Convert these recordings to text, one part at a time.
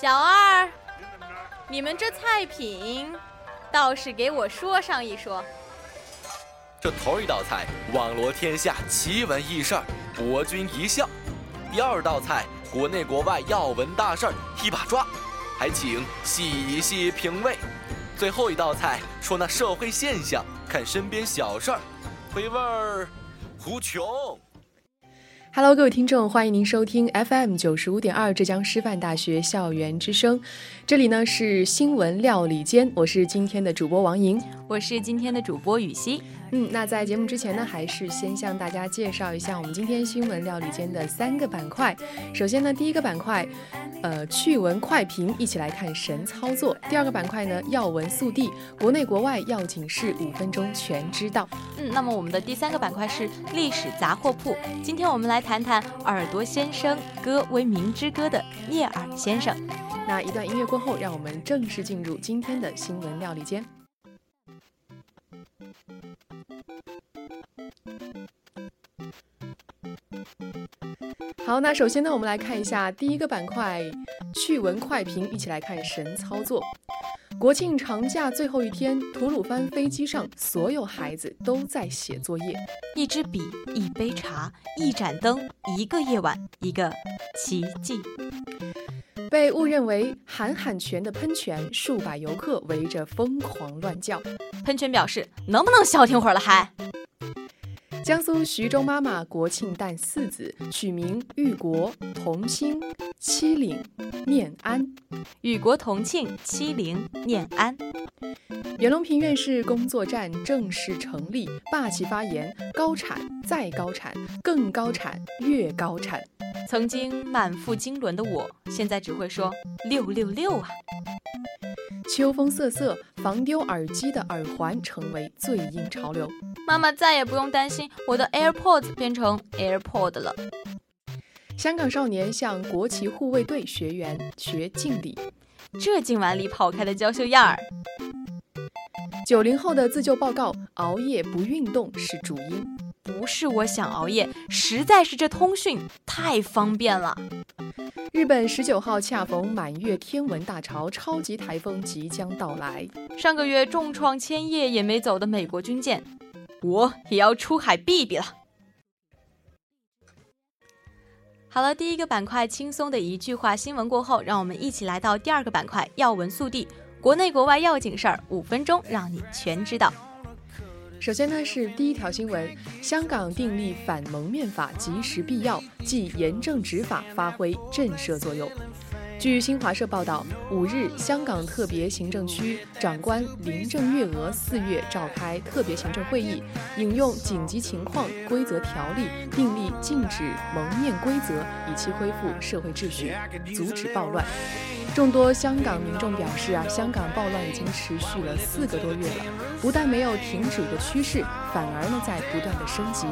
小二，你们这菜品，倒是给我说上一说。这头一道菜，网罗天下奇闻异事儿，博君一笑。第二道菜，国内国外要闻大事儿，一把抓，还请细细品味。最后一道菜，说那社会现象，看身边小事儿，回味儿无穷。Hello，各位听众，欢迎您收听 FM 九十五点二浙江师范大学校园之声。这里呢是新闻料理间，我是今天的主播王莹，我是今天的主播雨欣。嗯，那在节目之前呢，还是先向大家介绍一下我们今天新闻料理间的三个板块。首先呢，第一个板块，呃，趣闻快评，一起来看神操作。第二个板块呢，要闻速递，国内国外要紧事，五分钟全知道。嗯，那么我们的第三个板块是历史杂货铺，今天我们来。谈谈耳朵先生歌为民之歌的聂耳先生。那一段音乐过后，让我们正式进入今天的新闻料理间。好，那首先呢，我们来看一下第一个板块趣闻快评，一起来看神操作。国庆长假最后一天，吐鲁番飞机上所有孩子都在写作业。一支笔，一杯茶，一盏灯，一个夜晚，一个奇迹。被误认为喊喊泉的喷泉，数百游客围着疯狂乱叫。喷泉表示：“能不能消停会儿了？”还。江苏徐州妈妈国庆诞四子，取名玉国、同庆、七岭、念安。与国同庆，七陵念安。袁隆平院士工作站正式成立，霸气发言：高产再高产，更高产越高产。曾经满腹经纶的我，现在只会说六六六啊！秋风瑟瑟，防丢耳机的耳环成为最硬潮流。妈妈再也不用担心我的 AirPods 变成 AirPod 了。香港少年向国旗护卫队学员学敬礼，这敬完礼跑开的娇羞样儿。九零后的自救报告：熬夜不运动是主因。不是我想熬夜，实在是这通讯太方便了。日本十九号恰逢满月天文大潮，超级台风即将到来。上个月重创千叶也没走的美国军舰，我也要出海避避了。好了，第一个板块轻松的一句话新闻过后，让我们一起来到第二个板块要闻速递，国内国外要紧事儿，五分钟让你全知道。首先呢是第一条新闻，香港订立反蒙面法及时必要，即严正执法发挥震慑作用。据新华社报道，五日，香港特别行政区长官林郑月娥四月召开特别行政会议，引用紧急情况规则条例，订立禁止蒙面规则，以期恢复社会秩序，阻止暴乱。众多香港民众表示啊，香港暴乱已经持续了四个多月了，不但没有停止的趋势，反而呢在不断的升级。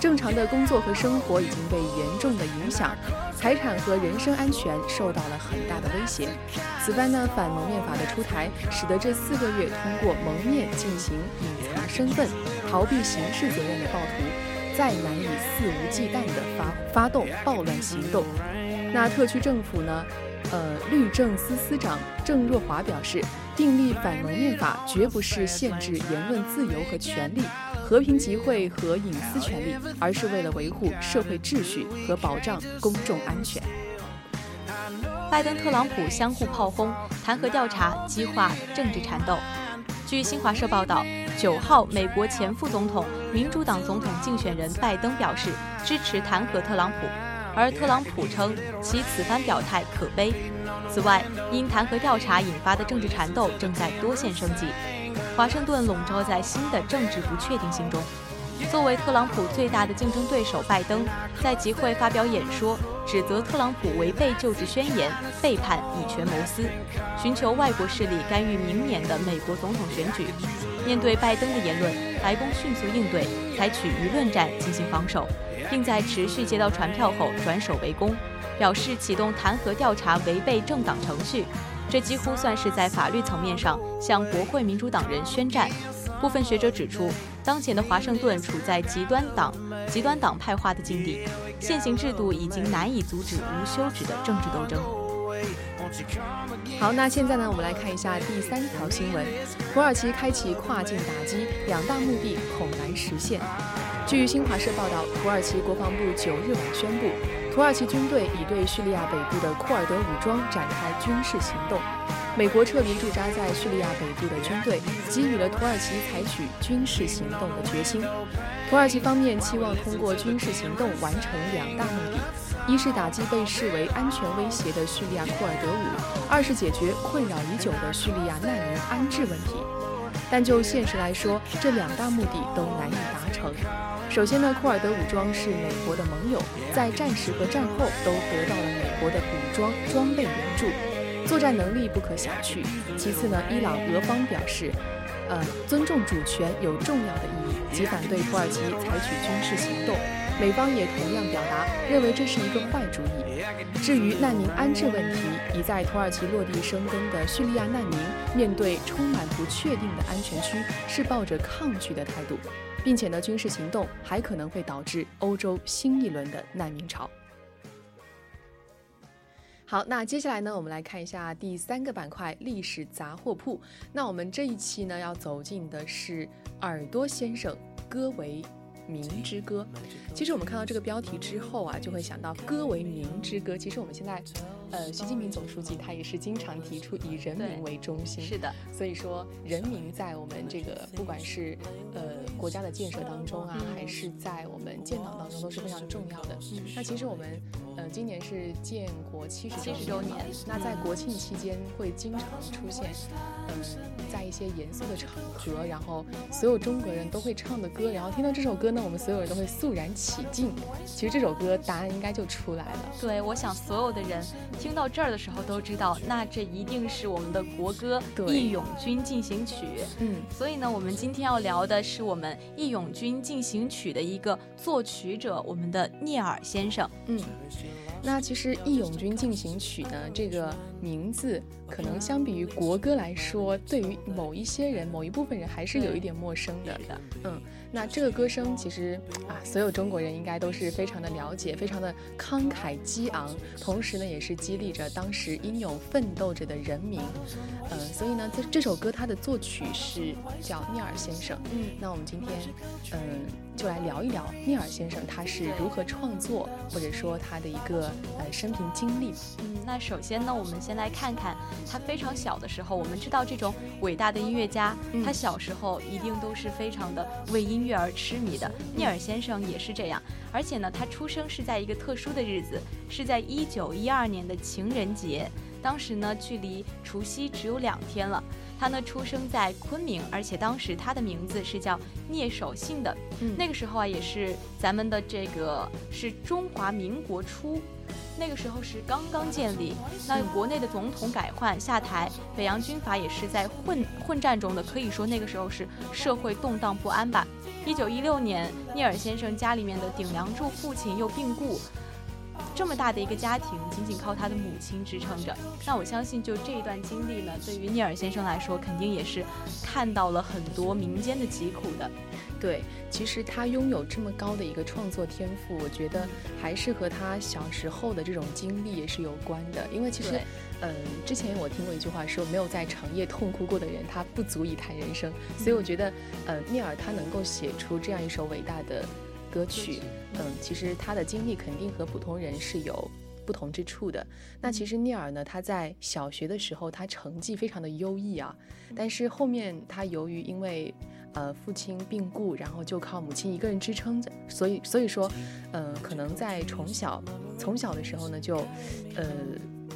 正常的工作和生活已经被严重的影响，财产和人身安全受到了很大的威胁。此番呢，反蒙面法的出台，使得这四个月通过蒙面进行隐藏身份、逃避刑事责任的暴徒，再难以肆无忌惮地发发动暴乱行动。那特区政府呢？呃，律政司司长郑若骅表示，订立反蒙面法绝不是限制言论自由和权利。和平集会和隐私权利，而是为了维护社会秩序和保障公众安全。拜登、特朗普相互炮轰，弹劾调查激化政治缠斗。据新华社报道，九号，美国前副总统、民主党总统竞选人拜登表示支持弹劾特朗普，而特朗普称其此番表态可悲。此外，因弹劾调查引发的政治缠斗正在多线升级。华盛顿笼罩在新的政治不确定性中。作为特朗普最大的竞争对手，拜登在集会发表演说，指责特朗普违背就职宣言，背叛以权谋私，寻求外国势力干预明年的美国总统选举。面对拜登的言论，白宫迅速应对，采取舆论战进行防守，并在持续接到传票后转守为攻，表示启动弹劾调查违背政党程序。这几乎算是在法律层面上向国会民主党人宣战。部分学者指出，当前的华盛顿处在极端党、极端党派化的境地，现行制度已经难以阻止无休止的政治斗争。好，那现在呢，我们来看一下第三条新闻：土耳其开启跨境打击，两大目的恐难实现。据新华社报道，土耳其国防部九日晚宣布，土耳其军队已对叙利亚北部的库尔德武装展开军事行动。美国撤离驻扎在叙利亚北部的军队，给予了土耳其采取军事行动的决心。土耳其方面期望通过军事行动完成两大目的。一是打击被视为安全威胁的叙利亚库尔德武，二是解决困扰已久的叙利亚难民安置问题。但就现实来说，这两大目的都难以达成。首先呢，库尔德武装是美国的盟友，在战时和战后都得到了美国的武装装备援助，作战能力不可小觑。其次呢，伊朗俄方表示，呃，尊重主权有重要的意义，即反对土耳其采取军事行动。美方也同样表达认为这是一个坏主意。至于难民安置问题，已在土耳其落地生根的叙利亚难民面对充满不确定的安全区，是抱着抗拒的态度，并且呢，军事行动还可能会导致欧洲新一轮的难民潮。好，那接下来呢，我们来看一下第三个板块——历史杂货铺。那我们这一期呢，要走进的是耳朵先生戈维。明之歌，其实我们看到这个标题之后啊，就会想到歌为民之歌。其实我们现在，呃，习近平总书记他也是经常提出以人民为中心，是的。所以说，人民在我们这个不管是呃国家的建设当中啊，还是在我们建党当中都是非常重要的。嗯那其实我们。呃，今年是建国七十周年。那在国庆期间会经常出现，嗯，在一些严肃的场合，然后所有中国人都会唱的歌，然后听到这首歌呢，我们所有人都会肃然起敬。其实这首歌答案应该就出来了。对，我想所有的人听到这儿的时候都知道，那这一定是我们的国歌《义勇军进行曲》。嗯，所以呢，我们今天要聊的是我们《义勇军进行曲》的一个作曲者，我们的聂耳先生。嗯。那其实《义勇军进行曲》呢，这个名字可能相比于国歌来说，对于某一些人、某一部分人还是有一点陌生的。嗯，那这个歌声其实啊，所有中国人应该都是非常的了解，非常的慷慨激昂，同时呢，也是激励着当时英勇奋斗着的人民。嗯，所以呢，这这首歌它的作曲是叫聂耳先生。嗯，那我们今天嗯。就来聊一聊聂耳先生他是如何创作，或者说他的一个呃生平经历。嗯，那首先呢，我们先来看看他非常小的时候。我们知道这种伟大的音乐家，他小时候一定都是非常的为音乐而痴迷的。聂耳先生也是这样，而且呢，他出生是在一个特殊的日子，是在一九一二年的情人节。当时呢，距离除夕只有两天了。他呢出生在昆明，而且当时他的名字是叫聂守信的。嗯，那个时候啊，也是咱们的这个是中华民国初，那个时候是刚刚建立。那国内的总统改换下台，北洋军阀也是在混混战中的，可以说那个时候是社会动荡不安吧。一九一六年，聂耳先生家里面的顶梁柱父亲又病故。这么大的一个家庭，仅仅靠他的母亲支撑着。那我相信，就这一段经历呢，对于聂耳先生来说，肯定也是看到了很多民间的疾苦的。对，其实他拥有这么高的一个创作天赋，我觉得还是和他小时候的这种经历也是有关的。因为其实，嗯，之前我听过一句话说，没有在长夜痛哭过的人，他不足以谈人生。所以我觉得，呃，聂耳他能够写出这样一首伟大的。歌曲，嗯，其实他的经历肯定和普通人是有不同之处的。那其实聂耳呢，他在小学的时候，他成绩非常的优异啊，但是后面他由于因为呃父亲病故，然后就靠母亲一个人支撑着，所以所以说，嗯，可能在从小从小的时候呢，就呃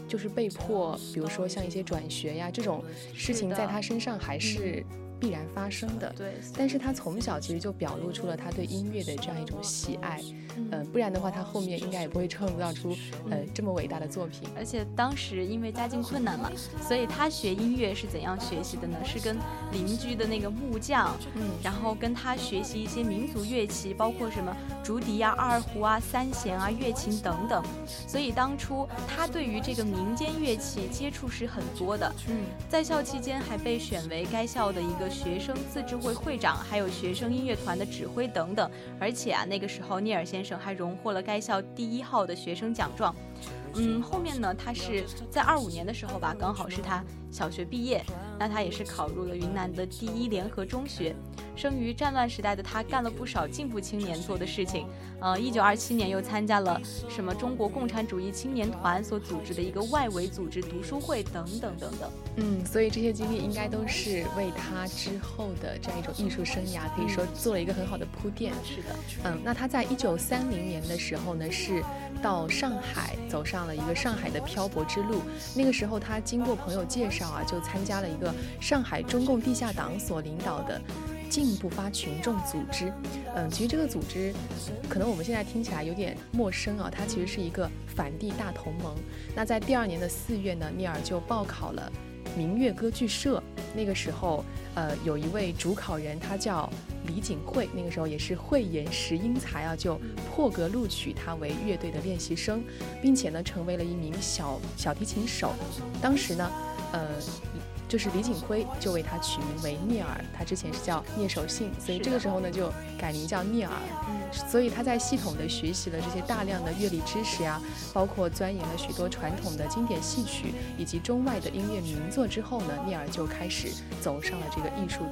就是被迫，比如说像一些转学呀这种事情，在他身上还是。必然发生的，对。但是他从小其实就表露出了他对音乐的这样一种喜爱，嗯，不然的话他后面应该也不会创造出呃这么伟大的作品。而且当时因为家境困难嘛，所以他学音乐是怎样学习的呢？是跟邻居的那个木匠，嗯，然后跟他学习一些民族乐器，包括什么竹笛啊、二胡啊、三弦啊、乐琴等等。所以当初他对于这个民间乐器接触是很多的，嗯，在校期间还被选为该校的一个。学生自治会会长，还有学生音乐团的指挥等等，而且啊，那个时候聂耳先生还荣获了该校第一号的学生奖状。嗯，后面呢，他是在二五年的时候吧，刚好是他小学毕业，那他也是考入了云南的第一联合中学。生于战乱时代的他，干了不少进步青年做的事情。呃，一九二七年又参加了什么中国共产主义青年团所组织的一个外围组织读书会等等等等。嗯，所以这些经历应该都是为他之后的这样一种艺术生涯，可以说做了一个很好的铺垫。是的，嗯，那他在一九三零年的时候呢，是到上海走上了一个上海的漂泊之路。那个时候他经过朋友介绍啊，就参加了一个上海中共地下党所领导的。进步发群众组织，嗯，其实这个组织，可能我们现在听起来有点陌生啊。它其实是一个反帝大同盟。那在第二年的四月呢，聂耳就报考了明月歌剧社。那个时候，呃，有一位主考人，他叫李景惠，那个时候也是慧眼识英才啊，就破格录取他为乐队的练习生，并且呢，成为了一名小小提琴手。当时呢，呃。就是李景辉就为他取名为聂耳，他之前是叫聂守信，所以这个时候呢就改名叫聂耳。嗯，所以他在系统的学习了这些大量的乐理知识呀，包括钻研了许多传统的经典戏曲以及中外的音乐名作之后呢，聂耳就开始走上了这个艺术。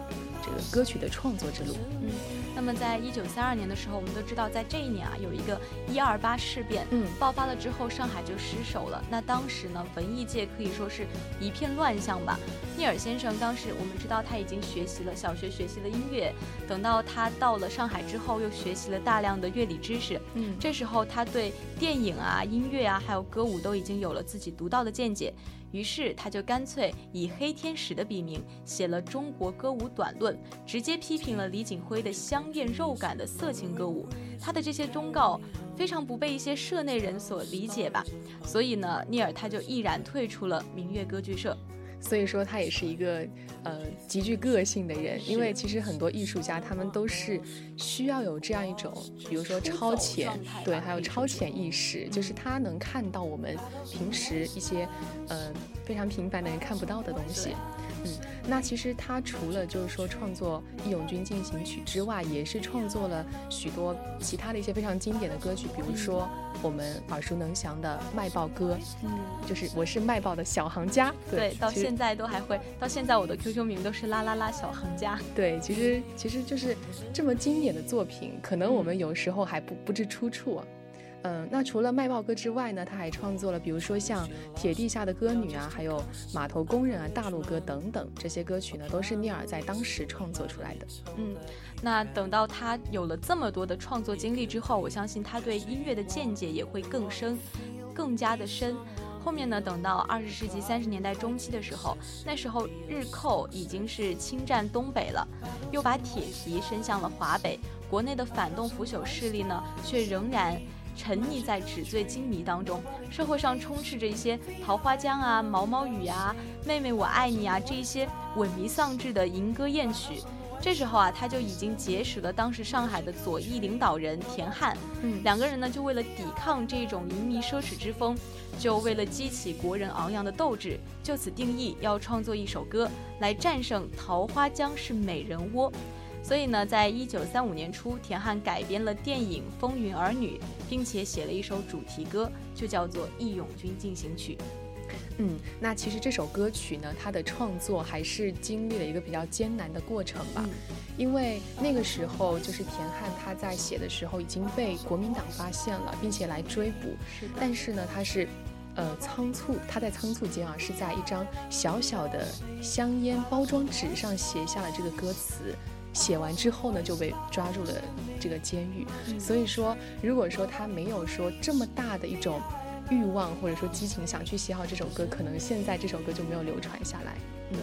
这个歌曲的创作之路，嗯，那么在一九三二年的时候，我们都知道，在这一年啊，有一个一二八事变，嗯，爆发了之后，上海就失守了。那当时呢，文艺界可以说是一片乱象吧。聂耳先生当时，我们知道他已经学习了小学学习了音乐，等到他到了上海之后，又学习了大量的乐理知识，嗯，这时候他对电影啊、音乐啊，还有歌舞都已经有了自己独到的见解。于是他就干脆以黑天使的笔名写了《中国歌舞短论》，直接批评了李景辉的香艳肉感的色情歌舞。他的这些忠告非常不被一些社内人所理解吧，所以呢，聂耳他就毅然退出了明月歌剧社。所以说他也是一个呃极具个性的人，因为其实很多艺术家他们都是需要有这样一种，比如说超前，对，还有超前意识，就是他能看到我们平时一些呃非常平凡的人看不到的东西。嗯，那其实他除了就是说创作《义勇军进行曲》之外，也是创作了许多其他的一些非常经典的歌曲，比如说我们耳熟能详的《卖报歌》，嗯，就是我是卖报的小行家，对，到现在都还会，到现在我的 QQ 名都是啦啦啦小行家，对，其实其实就是这么经典的作品，可能我们有时候还不不知出处。嗯，那除了卖报歌之外呢，他还创作了，比如说像《铁地下的歌女》啊，还有《码头工人》啊，《大陆歌》等等这些歌曲呢，都是聂耳在当时创作出来的。嗯，那等到他有了这么多的创作经历之后，我相信他对音乐的见解也会更深，更加的深。后面呢，等到二十世纪三十年代中期的时候，那时候日寇已经是侵占东北了，又把铁蹄伸向了华北，国内的反动腐朽势力呢，却仍然。沉溺在纸醉金迷当中，社会上充斥着一些桃花江啊、毛毛雨啊、妹妹我爱你啊这一些萎靡丧志的淫歌艳曲。这时候啊，他就已经结识了当时上海的左翼领导人田汉。嗯，两个人呢，就为了抵抗这种淫靡奢侈之风，就为了激起国人昂扬的斗志，就此定义要创作一首歌来战胜桃花江是美人窝。所以呢，在一九三五年初，田汉改编了电影《风云儿女》，并且写了一首主题歌，就叫做《义勇军进行曲》。嗯，那其实这首歌曲呢，它的创作还是经历了一个比较艰难的过程吧。因为那个时候，就是田汉他在写的时候已经被国民党发现了，并且来追捕。是的。但是呢，他是，呃，仓促，他在仓促间啊，是在一张小小的香烟包装纸上写下了这个歌词。写完之后呢，就被抓入了这个监狱。所以说，如果说他没有说这么大的一种欲望或者说激情想去写好这首歌，可能现在这首歌就没有流传下来。对，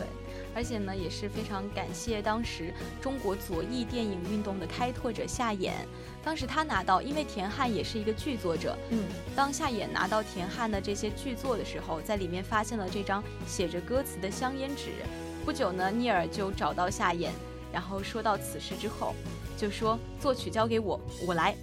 而且呢，也是非常感谢当时中国左翼电影运动的开拓者夏衍。当时他拿到，因为田汉也是一个剧作者。嗯，当夏衍拿到田汉的这些剧作的时候，在里面发现了这张写着歌词的香烟纸。不久呢，聂耳就找到夏衍。然后说到此事之后，就说作曲交给我，我来。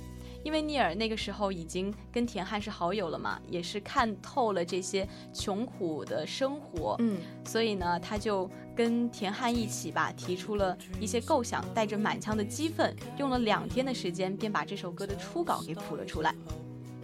因为聂耳那个时候已经跟田汉是好友了嘛，也是看透了这些穷苦的生活，嗯，所以呢，他就跟田汉一起吧，提出了一些构想，带着满腔的激愤，用了两天的时间，便把这首歌的初稿给谱了出来。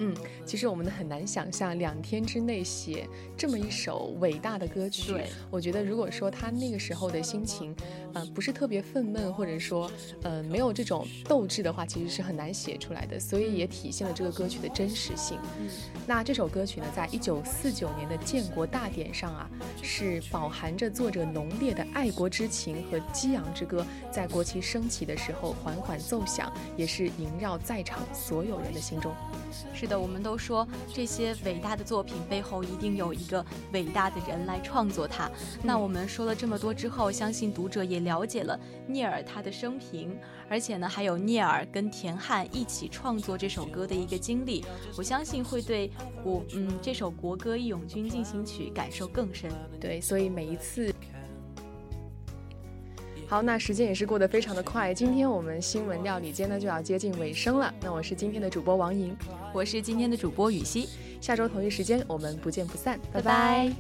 嗯，其实我们很难想象两天之内写这么一首伟大的歌曲。对，我觉得如果说他那个时候的心情，呃，不是特别愤懑，或者说，呃，没有这种斗志的话，其实是很难写出来的。所以也体现了这个歌曲的真实性。嗯，那这首歌曲呢，在一九四九年的建国大典上啊，是饱含着作者浓烈的爱国之情和激昂之歌，在国旗升起的时候缓缓奏响，也是萦绕在场所有人的心中。是的，我们都说这些伟大的作品背后一定有一个伟大的人来创作它。那我们说了这么多之后，相信读者也了解了聂耳他的生平，而且呢，还有聂耳跟田汉一起创作这首歌的一个经历。我相信会对国嗯这首国歌《义勇军进行曲》感受更深。对，所以每一次。好，那时间也是过得非常的快。今天我们新闻料理间呢就要接近尾声了。那我是今天的主播王莹，我是今天的主播雨熙。下周同一时间我们不见不散，拜拜。